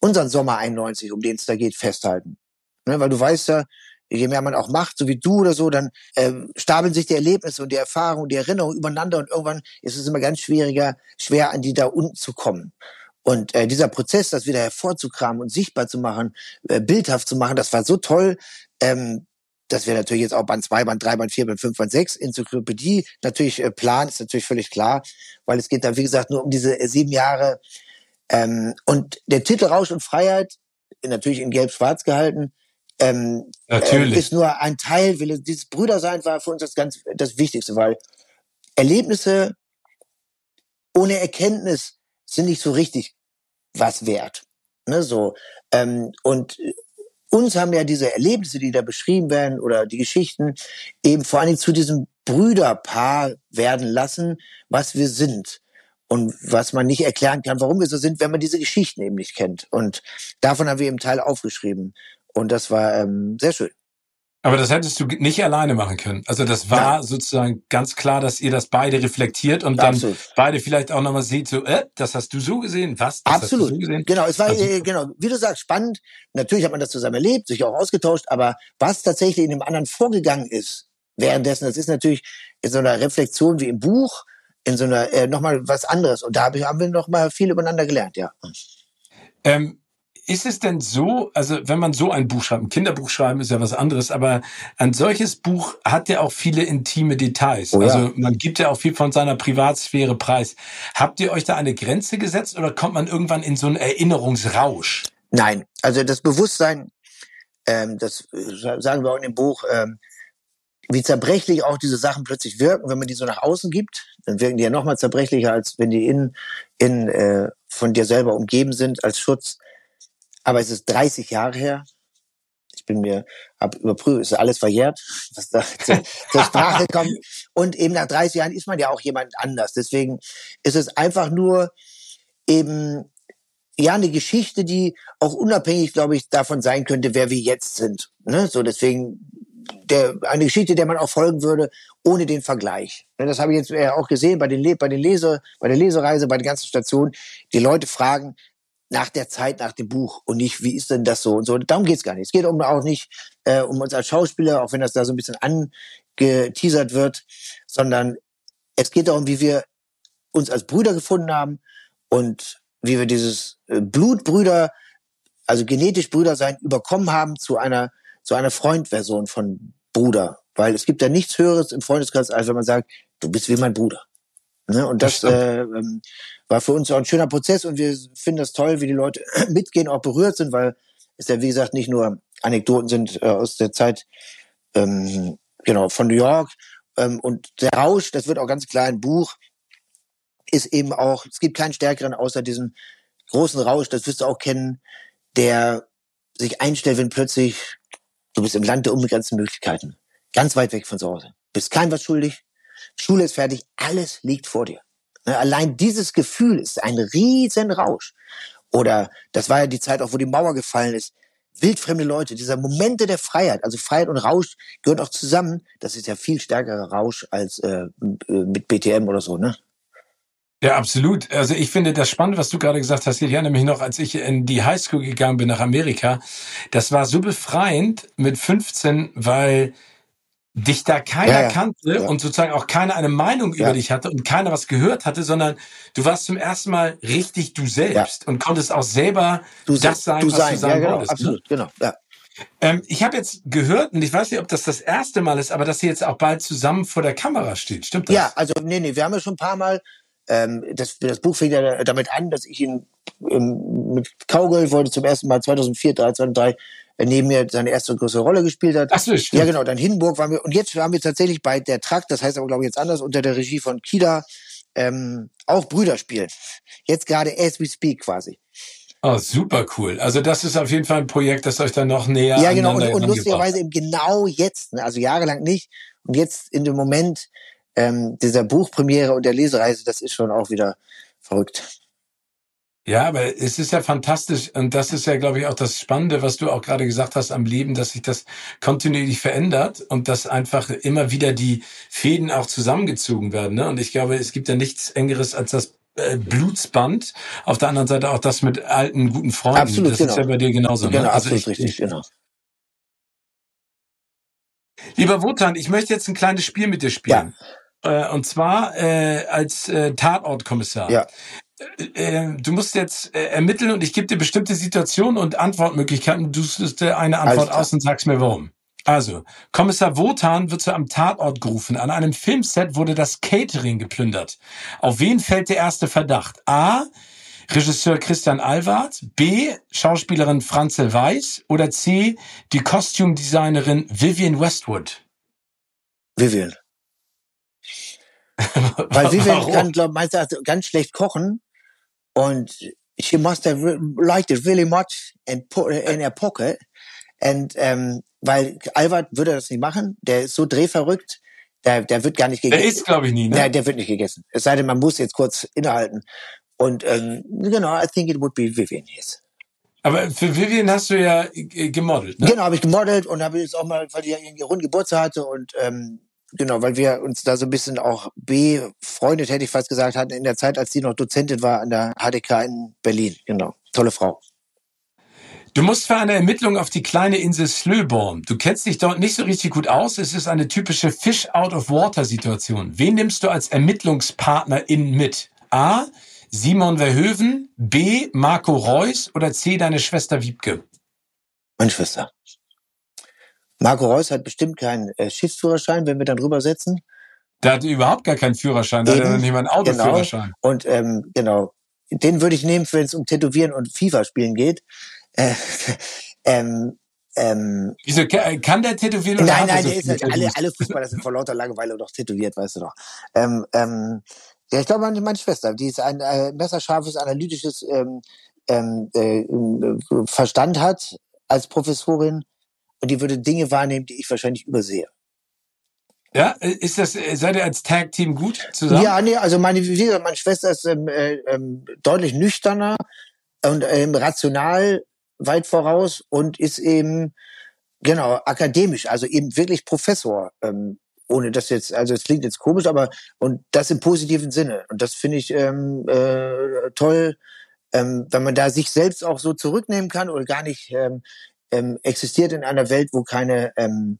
unseren Sommer 91, um den es da geht, festhalten. Ne? Weil du weißt ja, je mehr man auch macht, so wie du oder so, dann ähm, stapeln sich die Erlebnisse und die Erfahrungen und die Erinnerungen übereinander und irgendwann ist es immer ganz schwieriger, schwer an die da unten zu kommen. Und äh, dieser Prozess, das wieder hervorzukramen und sichtbar zu machen, äh, bildhaft zu machen, das war so toll, ähm, dass wir natürlich jetzt auch Band 2, Band 3, Band 4, Band 5, Band 6 Enzyklopädie natürlich äh, planen, ist natürlich völlig klar, weil es geht da, wie gesagt, nur um diese äh, sieben Jahre. Ähm, und der Titel Rausch und Freiheit, natürlich in gelb-schwarz gehalten, ähm, Natürlich. Äh, ist nur ein Teil, dieses Brüdersein war für uns das ganz das Wichtigste, weil Erlebnisse ohne Erkenntnis sind nicht so richtig was wert. Ne, so ähm, und uns haben ja diese Erlebnisse, die da beschrieben werden oder die Geschichten eben vor allen Dingen zu diesem Brüderpaar werden lassen, was wir sind. Und was man nicht erklären kann, warum wir so sind, wenn man diese Geschichten eben nicht kennt. Und davon haben wir eben Teil aufgeschrieben. Und das war ähm, sehr schön. Aber das hättest du nicht alleine machen können. Also das war ja. sozusagen ganz klar, dass ihr das beide reflektiert und dann Absolut. beide vielleicht auch nochmal seht, so, äh, das hast du so gesehen, was? Das Absolut. So gesehen? Genau, es war, also, äh, genau, wie du sagst, spannend. Natürlich hat man das zusammen erlebt, sich auch ausgetauscht, aber was tatsächlich in dem anderen vorgegangen ist, währenddessen, das ist natürlich in so einer Reflexion wie im Buch, in so einer, äh, nochmal was anderes. Und da haben wir nochmal viel übereinander gelernt, ja. Ähm, ist es denn so, also wenn man so ein Buch schreibt, ein Kinderbuch schreiben ist ja was anderes, aber ein solches Buch hat ja auch viele intime Details. Oh ja. Also man gibt ja auch viel von seiner Privatsphäre preis. Habt ihr euch da eine Grenze gesetzt oder kommt man irgendwann in so einen Erinnerungsrausch? Nein, also das Bewusstsein, ähm, das äh, sagen wir auch in dem Buch, ähm, wie zerbrechlich auch diese Sachen plötzlich wirken, wenn man die so nach außen gibt, dann wirken die ja noch mal zerbrechlicher, als wenn die in, in äh, von dir selber umgeben sind als Schutz aber es ist 30 Jahre her. Ich bin mir, habe überprüft, ist alles verjährt, was da <laughs> zur, zur Sprache <laughs> kommt. Und eben nach 30 Jahren ist man ja auch jemand anders. Deswegen ist es einfach nur eben ja eine Geschichte, die auch unabhängig, glaube ich, davon sein könnte, wer wir jetzt sind. Ne? So deswegen der, eine Geschichte, der man auch folgen würde, ohne den Vergleich. Ne, das habe ich jetzt auch gesehen bei den, bei den Leser, bei der Lesereise, bei den ganzen Stationen. Die Leute fragen, nach der Zeit, nach dem Buch und nicht, wie ist denn das so und so. Darum geht's gar nicht. Es geht auch nicht äh, um uns als Schauspieler, auch wenn das da so ein bisschen angeteasert wird, sondern es geht darum, wie wir uns als Brüder gefunden haben und wie wir dieses äh, Blutbrüder, also genetisch Brüder sein, überkommen haben zu einer zu einer Freundversion von Bruder, weil es gibt ja nichts Höheres im Freundeskreis, als wenn man sagt, du bist wie mein Bruder. Ne? Und das, das äh, ähm, war für uns auch ein schöner Prozess und wir finden das toll, wie die Leute <clears throat> mitgehen, auch berührt sind, weil es ja, wie gesagt, nicht nur Anekdoten sind äh, aus der Zeit ähm, genau von New York. Ähm, und der Rausch, das wird auch ganz klar ein Buch, ist eben auch, es gibt keinen stärkeren außer diesem großen Rausch, das wirst du auch kennen, der sich einstellt, wenn plötzlich du bist im Land der unbegrenzten Möglichkeiten, ganz weit weg von zu Hause, bist kein was schuldig, Schule ist fertig, alles liegt vor dir. Ne, allein dieses Gefühl ist ein riesen Rausch. Oder das war ja die Zeit auch, wo die Mauer gefallen ist. Wildfremde Leute, dieser Momente der Freiheit, also Freiheit und Rausch gehören auch zusammen. Das ist ja viel stärkerer Rausch als äh, mit BTM oder so, ne? Ja, absolut. Also ich finde das spannend, was du gerade gesagt hast. Ich mich noch, als ich in die Highschool gegangen bin nach Amerika. Das war so befreiend mit 15, weil dich da keiner ja, ja. kannte ja. und sozusagen auch keiner eine Meinung über dich hatte und keiner was gehört hatte, sondern du warst zum ersten Mal richtig du selbst und konntest auch selber du das sein, du was sein. du sein genau, wolltest. Ne? Absolut, genau. Ja. Ähm, ich habe jetzt gehört, und ich weiß nicht, ob das das erste Mal ist, aber dass ihr jetzt auch bald zusammen vor der Kamera steht. Stimmt das? Ja, also nee, nee, wir haben ja schon ein paar Mal, ähm, das, das Buch fängt ja damit an, dass ich ihn ähm, mit Kaugeld wollte zum ersten Mal 2004, 2003 neben mir seine erste größere Rolle gespielt hat. Ach so, stimmt. Ja, genau. Dann Hindenburg waren wir. Und jetzt waren wir tatsächlich bei der Trakt, das heißt aber, glaube ich, jetzt anders, unter der Regie von Kida, ähm, auch Brüder spielen. Jetzt gerade as we speak quasi. Oh, super cool. Also das ist auf jeden Fall ein Projekt, das euch dann noch näher Ja, genau. Und, und lustigerweise eben genau jetzt, ne, also jahrelang nicht. Und jetzt in dem Moment ähm, dieser Buchpremiere und der Lesereise, das ist schon auch wieder verrückt. Ja, aber es ist ja fantastisch und das ist ja, glaube ich, auch das Spannende, was du auch gerade gesagt hast am Leben, dass sich das kontinuierlich verändert und dass einfach immer wieder die Fäden auch zusammengezogen werden. Ne? Und ich glaube, es gibt ja nichts Engeres als das äh, Blutsband. Auf der anderen Seite auch das mit alten, guten Freunden. Absolut, das genau. ist ja bei dir genauso. Genau, ne? also absolut ich, richtig, genau. Lieber Wotan, ich möchte jetzt ein kleines Spiel mit dir spielen. Ja. Äh, und zwar äh, als äh, Tatortkommissar. Ja. Äh, du musst jetzt äh, ermitteln und ich gebe dir bestimmte Situationen und Antwortmöglichkeiten. Du suchst dir eine Antwort aus und sagst mir warum. Also, Kommissar Wotan wird zu einem Tatort gerufen. An einem Filmset wurde das Catering geplündert. Auf wen fällt der erste Verdacht? A. Regisseur Christian Alward, B. Schauspielerin Franzel Weiß oder C. Die Kostümdesignerin Vivian Westwood? Vivian. <laughs> Weil Vivian kann, glaube ich, ganz schlecht kochen und she must have liked it really much and put it in her pocket. And, ähm, weil Albert würde das nicht machen, der ist so drehverrückt, Der, der wird gar nicht gegessen. Der ist, glaube ich, nie, ne? Nein, der wird nicht gegessen. Es sei denn, man muss jetzt kurz innehalten. Und ähm, genau, I think it would be Vivian, yes. Aber für Vivian hast du ja äh, gemodelt, ne? Genau, habe ich gemodelt und habe jetzt auch mal, weil die ja ihren Geburtstag hatte und ähm, genau, weil wir uns da so ein bisschen auch befreundet, hätte ich fast gesagt, hatten in der Zeit, als sie noch Dozentin war an der HDK in Berlin. Genau, tolle Frau. Du musst für eine Ermittlung auf die kleine Insel Slöborn. Du kennst dich dort nicht so richtig gut aus. Es ist eine typische Fish out of water Situation. Wen nimmst du als Ermittlungspartnerin mit? A. Simon Verhoeven, B. Marco Reus oder C. deine Schwester Wiebke? Meine Schwester. Marco Reus hat bestimmt keinen äh, Schiffsführerschein, wenn wir dann rübersetzen. Der hat überhaupt gar keinen Führerschein, da hat er nicht mal einen Autoführerschein. Genau. Und ähm, genau, den würde ich nehmen, wenn es um Tätowieren und FIFA spielen geht. Äh, <laughs> ähm, ähm, Wieso kann der tätowieren? Nein, nein, der ist halt, alle, alle Fußballer sind vor lauter Langeweile doch tätowiert, weißt du doch. Ähm, ähm, ja, ich glaube, meine, meine Schwester, die ist ein äh, messerscharfes, analytisches ähm, ähm, äh, Verstand hat als Professorin und die würde Dinge wahrnehmen, die ich wahrscheinlich übersehe. Ja, ist das, seid ihr als Tag-Team gut zusammen? Ja, nee, also meine, wie gesagt, meine Schwester ist ähm, äh, ähm, deutlich nüchterner und ähm, rational weit voraus und ist eben, genau, akademisch, also eben wirklich Professor. Ähm, ohne das jetzt, also es klingt jetzt komisch, aber und das im positiven Sinne. Und das finde ich ähm, äh, toll, ähm, wenn man da sich selbst auch so zurücknehmen kann oder gar nicht ähm, ähm, existiert in einer Welt, wo keine ähm,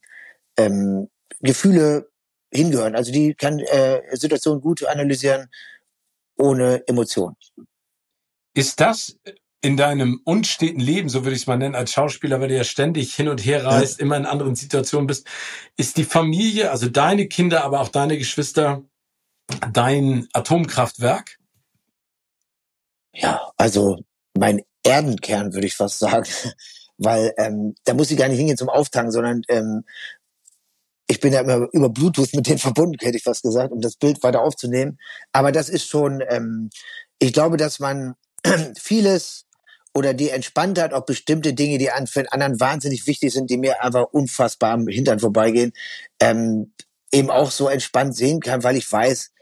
ähm, Gefühle hingehören. Also die kann äh, Situationen gut analysieren ohne Emotionen. Ist das in deinem unsteten Leben, so würde ich es mal nennen, als Schauspieler, weil du ja ständig hin und her reist, ja. immer in anderen Situationen bist, ist die Familie, also deine Kinder, aber auch deine Geschwister, dein Atomkraftwerk? Ja, also mein Erdenkern, würde ich fast sagen. Weil ähm, da muss ich gar nicht hingehen zum Auftanken, sondern ähm, ich bin ja immer über Bluetooth mit denen verbunden, hätte ich fast gesagt, um das Bild weiter aufzunehmen. Aber das ist schon, ähm, ich glaube, dass man <clears throat> vieles oder die Entspanntheit auf bestimmte Dinge, die an, für anderen wahnsinnig wichtig sind, die mir aber unfassbar am Hintern vorbeigehen, ähm, eben auch so entspannt sehen kann, weil ich weiß,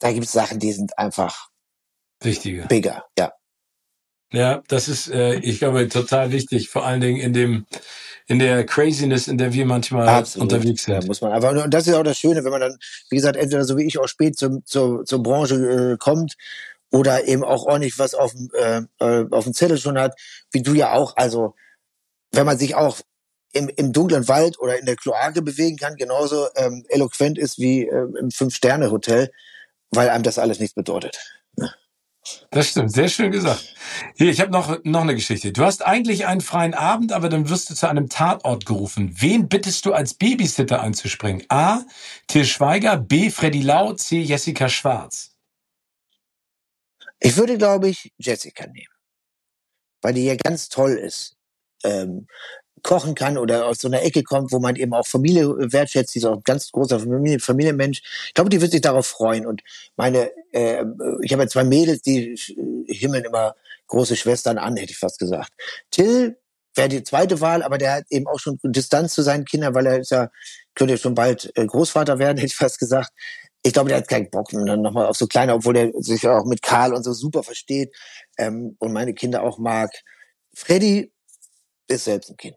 da gibt es Sachen, die sind einfach wichtiger. Bigger, ja. Ja, das ist, äh, ich glaube, total wichtig, vor allen Dingen in dem, in der Craziness, in der wir manchmal Absolut. unterwegs sind. Ja, muss man einfach, und das ist auch das Schöne, wenn man dann, wie gesagt, entweder so wie ich auch spät zum, zur, zur Branche äh, kommt oder eben auch ordentlich was auf dem, äh, äh, auf dem Zettel schon hat, wie du ja auch. Also wenn man sich auch im, im dunklen Wald oder in der Kloake bewegen kann, genauso ähm, eloquent ist wie äh, im Fünf-Sterne-Hotel, weil einem das alles nichts bedeutet. Das stimmt, sehr schön gesagt. Hier, ich habe noch, noch eine Geschichte. Du hast eigentlich einen freien Abend, aber dann wirst du zu einem Tatort gerufen. Wen bittest du als Babysitter einzuspringen? A. Till Schweiger, B. Freddy Lau, C. Jessica Schwarz. Ich würde, glaube ich, Jessica nehmen. Weil die ja ganz toll ist. Ähm, kochen kann oder aus so einer Ecke kommt, wo man eben auch Familie wertschätzt, die ist auch ein ganz großer Familie, Familienmensch. Ich glaube, die wird sich darauf freuen. Und meine, äh, ich habe ja zwei Mädels, die himmeln immer große Schwestern an, hätte ich fast gesagt. Till wäre die zweite Wahl, aber der hat eben auch schon Distanz zu seinen Kindern, weil er ist ja, könnte schon bald äh, Großvater werden, <laughs> hätte ich fast gesagt ich glaube, der hat keinen Bock dann nochmal auf so kleine, obwohl der sich auch mit Karl und so super versteht ähm, und meine Kinder auch mag. Freddy ist selbst ein Kind.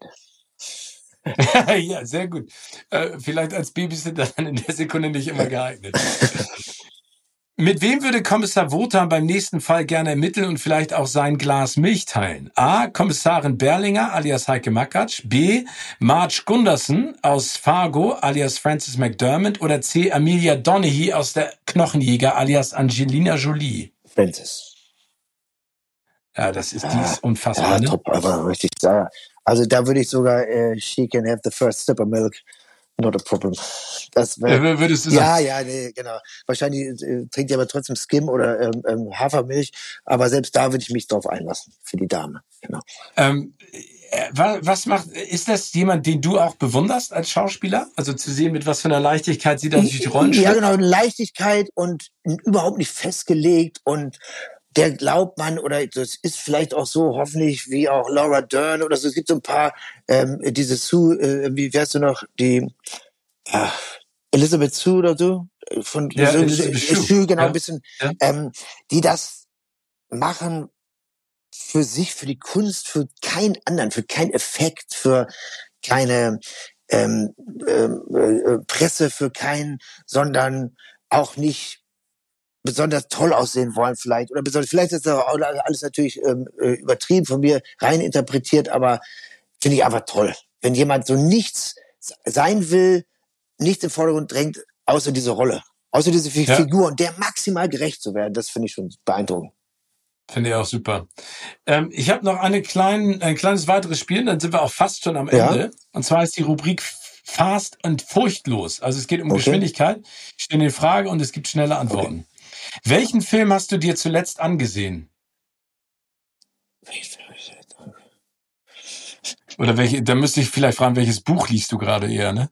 <laughs> ja, sehr gut. Äh, vielleicht als Babysitter dann in der Sekunde nicht immer geeignet. <laughs> Mit wem würde Kommissar Wotan beim nächsten Fall gerne ermitteln und vielleicht auch sein Glas Milch teilen? A. Kommissarin Berlinger alias Heike Makatsch. B. Marge Gunderson aus Fargo alias Francis McDermott. Oder C. Amelia Donaghy aus der Knochenjäger alias Angelina Jolie. Francis. Ja, das ist dies unfassbar. Ja, ne? top, aber richtig. Also da würde ich sogar, äh, she can have the first sip of milk not a problem. Das wär, ja, würdest du ja, sagen? ja, nee, genau. Wahrscheinlich äh, trinkt ihr aber trotzdem Skim oder ähm, ähm, Hafermilch, aber selbst da würde ich mich drauf einlassen für die Dame. Genau. Ähm, äh, was macht, ist das jemand, den du auch bewunderst als Schauspieler? Also zu sehen, mit was für einer Leichtigkeit sie da durch die Rollen Ja, genau, Leichtigkeit und überhaupt nicht festgelegt und der glaubt man, oder das ist vielleicht auch so, hoffentlich, wie auch Laura Dern oder so. Es gibt so ein paar, ähm, diese Sue, äh, wie wärst du noch, die, ach, Elizabeth Sue oder so, von Ja, so. Shue, genau, Ja, ein bisschen, ja. ähm, die das machen für sich, für die Kunst, für keinen anderen, für keinen Effekt, für keine ähm, ähm, äh, Presse, für keinen, sondern auch nicht besonders toll aussehen wollen vielleicht oder besonders vielleicht ist das auch alles natürlich ähm, äh, übertrieben von mir rein interpretiert, aber finde ich einfach toll, wenn jemand so nichts sein will, nichts im Vordergrund drängt, außer diese Rolle, außer diese Ja. Figur und der maximal gerecht zu werden, das finde ich schon beeindruckend. Finde ich auch super. Ähm, ich habe noch eine kleinen, ein kleines weiteres Spiel, dann sind wir auch fast schon am Ja. Ende. Und zwar ist die Rubrik Fast und furchtlos. Also es geht um Okay. Geschwindigkeit. Ich stelle eine Frage und es gibt schnelle Antworten. Welchen Film hast du dir zuletzt angesehen? Oder welche, da müsste ich vielleicht fragen, welches Buch liest du gerade eher, ne?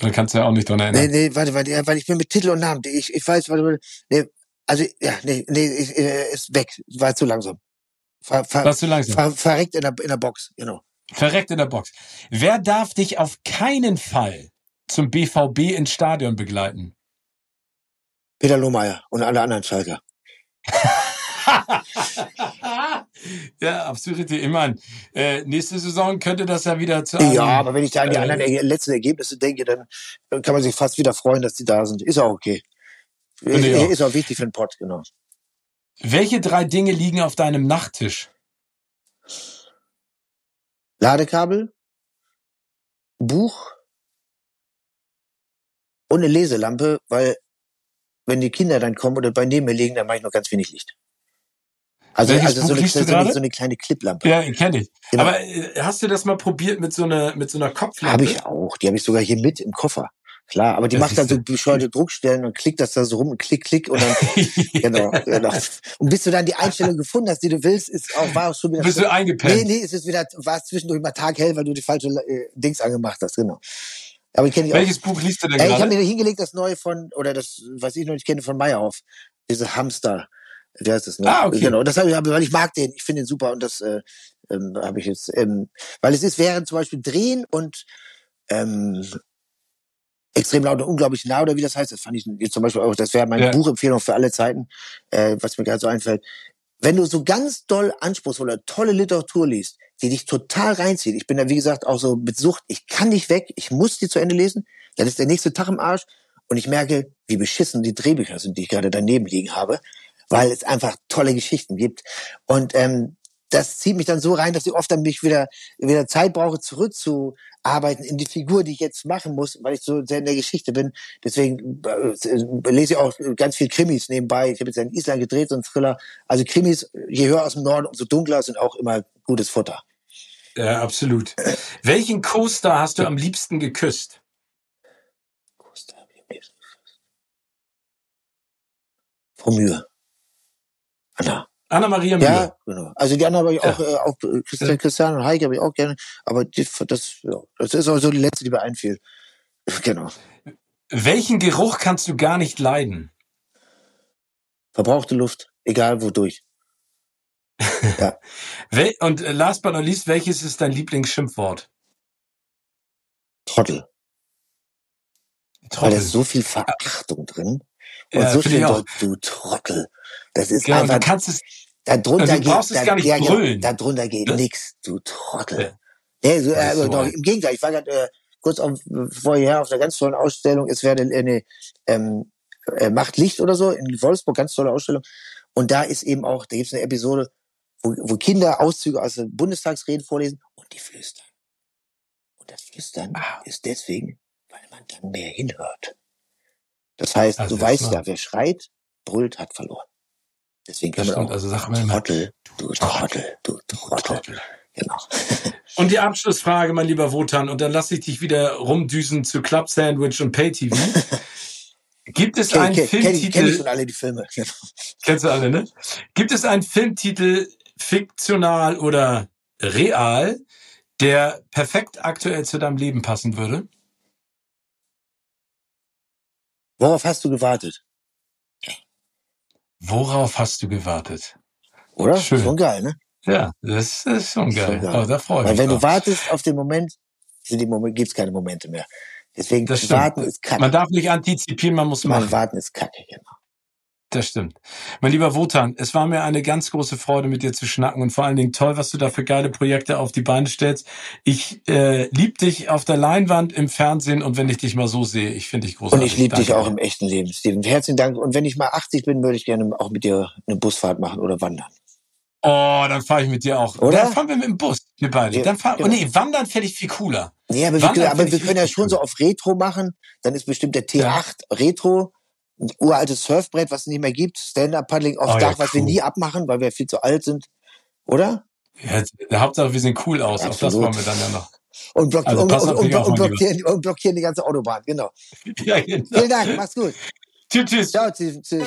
Dann kannst du ja auch nicht dran erinnern. Nee, nee, warte, warte, ja, weil ich bin mit Titel und Namen. Ich, ich weiß, warte, nee, also, ja, nee, nee, ich, äh, ist weg. War zu langsam. Ver, ver, Warst du langsam? ver, verreckt in der, in der Box, genau. Verreckt in der Box. Wer darf dich auf keinen Fall zum BVB ins Stadion begleiten? Peter Lohmeier und alle anderen Schalker. <laughs> ja, absolut. Ich meine, äh, nächste Saison könnte das ja wieder zu einem, Ja, aber wenn ich da an die äh, anderen er letzten Ergebnisse denke, dann kann man sich fast wieder freuen, dass die da sind. Ist auch okay. Ich auch. Ist auch wichtig für den Pott, genau. Welche drei Dinge liegen auf deinem Nachttisch? Ladekabel, Buch und eine Leselampe, weil wenn die Kinder dann kommen oder bei neben mir liegen, dann mache ich noch ganz wenig Licht. Also, Welches also so, eine, so, eine, so eine kleine Cliplampe. Ja, kenne ich. Genau. Aber äh, hast du das mal probiert mit so einer mit so einer Kopflampe? Habe ich auch. Die habe ich sogar hier mit im Koffer. Klar, aber die Das macht dann so bescheuerte Druckstellen und klickt das da so rum, klick, klick und dann, <laughs> genau, genau. Und bis du dann die Einstellung gefunden hast, die du willst, ist auch, war auch schon wieder. Bist du eingepennt? nee, nee, es ist wieder, war es zwischendurch mal taghell, weil du die falsche äh, Dings angemacht hast, genau. Aber ich kenne die auch. Welches Buch liest du denn Ey, ich habe gerade? mir hingelegt das neue von, oder das, was ich noch nicht kenne, von Meyerhoff. Diese Hamster. Wie heißt das noch? Ah, okay. Genau, das habe ich, weil ich mag den, ich finde den super und das äh, ähm, habe ich jetzt, ähm, weil es ist während zum Beispiel Drehen und ähm, extrem laut und unglaublich nah oder wie das heißt, das fand ich jetzt zum Beispiel auch, das wäre meine Ja. Buchempfehlung für alle Zeiten, äh, was mir gerade so einfällt. Wenn du so ganz doll anspruchsvolle, tolle Literatur liest, die dich total reinzieht, ich bin da wie gesagt auch so mit Sucht, ich kann nicht weg, ich muss die zu Ende lesen, dann ist der nächste Tag im Arsch und ich merke, wie beschissen die Drehbücher sind, die ich gerade daneben liegen habe, weil es einfach tolle Geschichten gibt. Und ähm, das zieht mich dann so rein, dass ich oft dann mich wieder, wieder Zeit brauche, zurückzuarbeiten in die Figur, die ich jetzt machen muss, weil ich so sehr in der Geschichte bin. Deswegen äh, lese ich auch ganz viel Krimis nebenbei. Ich habe jetzt in Island gedreht, so einen Thriller. Also Krimis, je höher aus dem Norden, umso dunkler sind auch immer gutes Futter. Ja, absolut. Welchen Co-Star hast du am liebsten geküsst? Frau Mühe. Anna. Anna-Maria Mühe. Ja, genau. Also die anderen habe ich Ja. auch, äh, auch äh, Christian, Christian und Heike habe ich auch gerne, aber die, das, ja, das ist auch so die letzte, die mir einfiel. <laughs> Genau. Welchen Geruch kannst du gar nicht leiden? Verbrauchte Luft, egal wodurch. Wel und äh, last but not least, welches ist dein Lieblingsschimpfwort? Trottel. Weil da Trottel. ist so viel Verachtung drin. Und Ja, so auch. so, du Trottel. Das ist Genau, du einfach, kannst es, da drunter also du geht, es da, gar nicht ja, brüllen. da drunter geht Ne? nix, du Trottel. Ja. Nee, so, äh, so doch, Im Gegenteil, ich war gerade äh, kurz auf, vorher auf einer ganz tollen Ausstellung, es wäre eine ähm, äh, Macht Licht oder so in Wolfsburg, ganz tolle Ausstellung. Und da ist eben auch, da gibt es eine Episode, wo, wo Kinder Auszüge aus der Bundestagsreden vorlesen und die flüstern. Und das Flüstern Ah. ist deswegen, weil man dann mehr hinhört. Das heißt, Also du das weißt ja, wer schreit, brüllt, hat verloren. Deswegen kann man auch also sag mal Trottel, du Trottel, du Trottel. Genau. <laughs> Und die Abschlussfrage, mein lieber Wotan, und dann lasse ich dich wieder rumdüsen zu Club Sandwich und Pay TV. <laughs> Gibt es Kenn, einen kenn, kenn, ich- kenn ich Filmtitel, schon alle die Filme. <laughs> Genau. kennst du alle, ne? Gibt es einen Filmtitel, fiktional oder real, der perfekt aktuell zu deinem Leben passen würde? Worauf hast du gewartet? Worauf hast du gewartet? Oder? Schön. Schon geil, ne? Ja, das ist schon geil. schon geil. Oh, da freue ich Weil mich wenn du drauf. wartest auf den Moment, sind die Momente, gibt's keine Momente mehr. Deswegen Das warten ist kacke. Man darf nicht antizipieren, man muss Man machen. warten ist kacke, genau. Das stimmt. Mein lieber Wotan, es war mir eine ganz große Freude, mit dir zu schnacken und vor allen Dingen toll, was du da für geile Projekte auf die Beine stellst. Ich äh, lieb dich auf der Leinwand, im Fernsehen und wenn ich dich mal so sehe, ich finde dich Und großartig. ich liebe dich auch im echten Leben, Steven. Herzlichen Dank. Und wenn ich mal 80 bin, würde ich gerne auch mit dir eine Busfahrt machen oder wandern. Oh, dann fahre ich mit dir auch. Oder? Dann fahren wir mit dem Bus, wir beide. Ja, Dann fahren, genau. oh nee, wandern fände ich viel cooler. Nee, aber wir, Wandern können, aber wir können ja schon so auf Retro machen. Dann ist bestimmt der T8 Retro, ein uraltes Surfbrett, was es nicht mehr gibt. Stand-Up-Paddling aufs Oh ja, Dach, was wir cool. nie abmachen, weil wir viel zu alt sind. Oder? Ja, der Hauptsache, wir sehen cool aus. Auch das Absolut. wollen wir dann ja noch. Und, block Also und, und, auf und, auf, blockieren, und blockieren die ganze Autobahn. Genau. <laughs> Ja, genau. Vielen Dank. Mach's gut. Tschüss, tschüss. Ciao. Tschüss. tschüss.